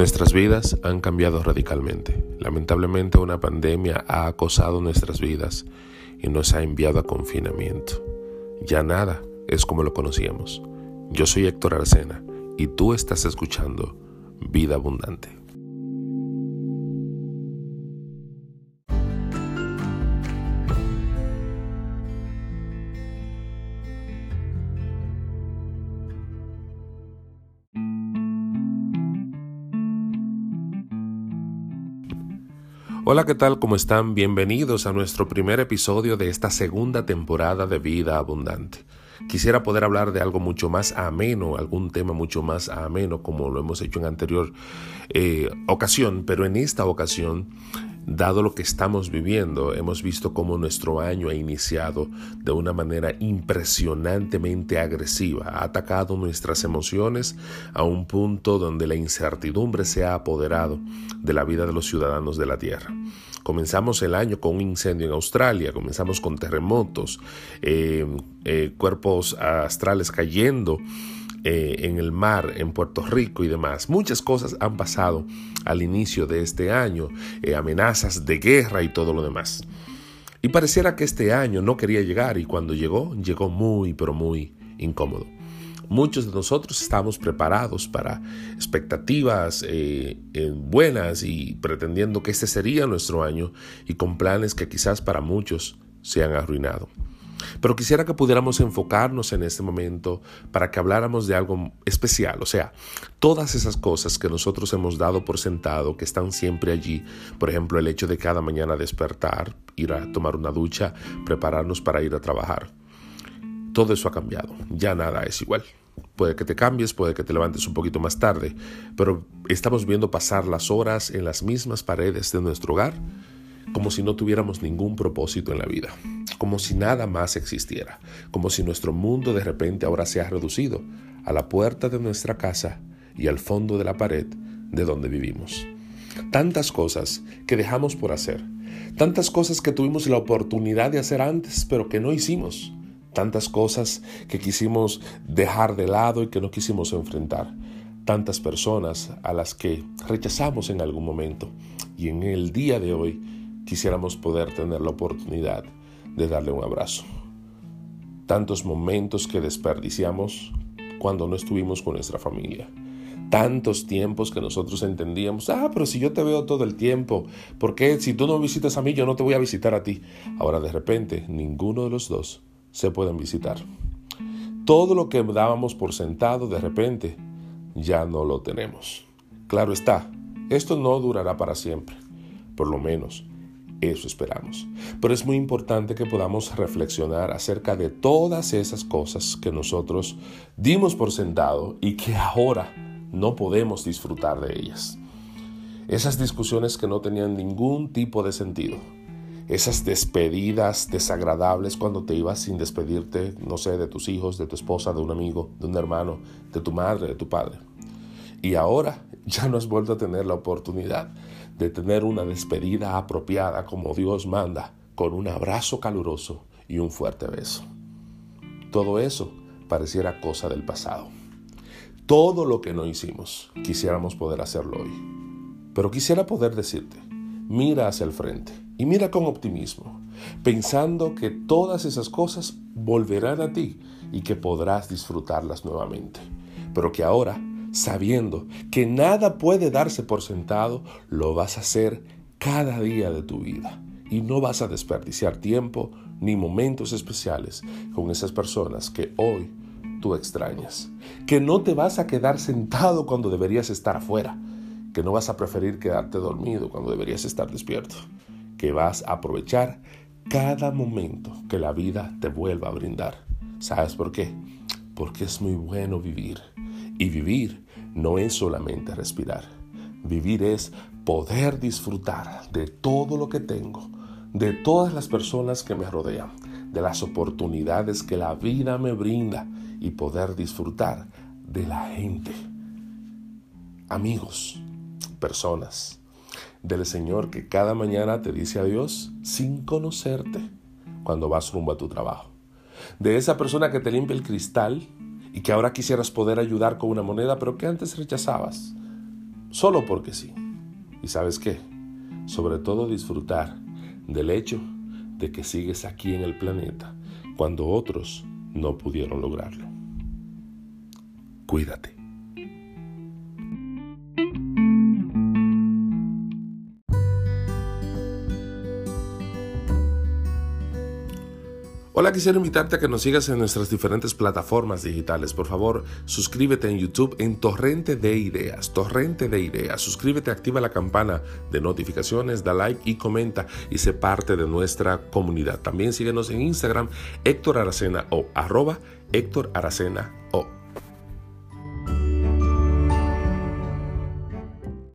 Nuestras vidas han cambiado radicalmente. Lamentablemente una pandemia ha acosado nuestras vidas y nos ha enviado a confinamiento. Ya nada es como lo conocíamos. Yo soy Héctor Arcena y tú estás escuchando Vida Abundante. Hola, ¿qué tal? ¿Cómo están? Bienvenidos a nuestro primer episodio de esta segunda temporada de Vida Abundante. Quisiera poder hablar de algo mucho más ameno, algún tema mucho más ameno como lo hemos hecho en anterior eh, ocasión, pero en esta ocasión Dado lo que estamos viviendo, hemos visto cómo nuestro año ha iniciado de una manera impresionantemente agresiva, ha atacado nuestras emociones a un punto donde la incertidumbre se ha apoderado de la vida de los ciudadanos de la Tierra. Comenzamos el año con un incendio en Australia, comenzamos con terremotos, eh, eh, cuerpos astrales cayendo eh, en el mar, en Puerto Rico y demás. Muchas cosas han pasado al inicio de este año, eh, amenazas de guerra y todo lo demás. Y pareciera que este año no quería llegar y cuando llegó, llegó muy, pero muy incómodo. Muchos de nosotros estamos preparados para expectativas eh, buenas y pretendiendo que este sería nuestro año y con planes que quizás para muchos se han arruinado. Pero quisiera que pudiéramos enfocarnos en este momento para que habláramos de algo especial, o sea, todas esas cosas que nosotros hemos dado por sentado, que están siempre allí, por ejemplo, el hecho de cada mañana despertar, ir a tomar una ducha, prepararnos para ir a trabajar. Todo eso ha cambiado, ya nada es igual. Puede que te cambies, puede que te levantes un poquito más tarde, pero estamos viendo pasar las horas en las mismas paredes de nuestro hogar como si no tuviéramos ningún propósito en la vida, como si nada más existiera, como si nuestro mundo de repente ahora se ha reducido a la puerta de nuestra casa y al fondo de la pared de donde vivimos. Tantas cosas que dejamos por hacer, tantas cosas que tuvimos la oportunidad de hacer antes pero que no hicimos, tantas cosas que quisimos dejar de lado y que no quisimos enfrentar, tantas personas a las que rechazamos en algún momento y en el día de hoy quisiéramos poder tener la oportunidad de darle un abrazo. Tantos momentos que desperdiciamos cuando no estuvimos con nuestra familia. Tantos tiempos que nosotros entendíamos, ah, pero si yo te veo todo el tiempo, ¿por qué si tú no visitas a mí, yo no te voy a visitar a ti? Ahora de repente, ninguno de los dos se pueden visitar. Todo lo que dábamos por sentado, de repente, ya no lo tenemos. Claro está, esto no durará para siempre, por lo menos eso esperamos. Pero es muy importante que podamos reflexionar acerca de todas esas cosas que nosotros dimos por sentado y que ahora no podemos disfrutar de ellas. Esas discusiones que no tenían ningún tipo de sentido. Esas despedidas desagradables cuando te ibas sin despedirte, no sé, de tus hijos, de tu esposa, de un amigo, de un hermano, de tu madre, de tu padre. Y ahora ya no has vuelto a tener la oportunidad de tener una despedida apropiada como Dios manda, con un abrazo caluroso y un fuerte beso. Todo eso pareciera cosa del pasado. Todo lo que no hicimos, quisiéramos poder hacerlo hoy. Pero quisiera poder decirte, mira hacia el frente y mira con optimismo, pensando que todas esas cosas volverán a ti y que podrás disfrutarlas nuevamente, pero que ahora sabiendo que nada puede darse por sentado, lo vas a hacer cada día de tu vida. Y no vas a desperdiciar tiempo ni momentos especiales con esas personas que hoy tú extrañas. Que no te vas a quedar sentado cuando deberías estar afuera. Que no vas a preferir quedarte dormido cuando deberías estar despierto. Que vas a aprovechar cada momento que la vida te vuelva a brindar. ¿Sabes por qué? Porque es muy bueno vivir. Y vivir no es solamente respirar. Vivir es poder disfrutar de todo lo que tengo, de todas las personas que me rodean, de las oportunidades que la vida me brinda y poder disfrutar de la gente. Amigos, personas, del Señor que cada mañana te dice adiós sin conocerte cuando vas rumbo a tu trabajo. De esa persona que te limpia el cristal y que ahora quisieras poder ayudar con una moneda, pero que antes rechazabas. solo porque sí. ¿Y sabes qué? Sobre todo disfrutar del hecho de que sigues aquí en el planeta cuando otros no pudieron lograrlo. Cuídate. Hola, quisiera invitarte a que nos sigas en nuestras diferentes plataformas digitales. Por favor, suscríbete en YouTube en Torrente de Ideas. Torrente de Ideas. Suscríbete, activa la campana de notificaciones, da like y comenta y sé parte de nuestra comunidad. También síguenos en Instagram, Héctor Aracena o arroba Héctor Aracena o.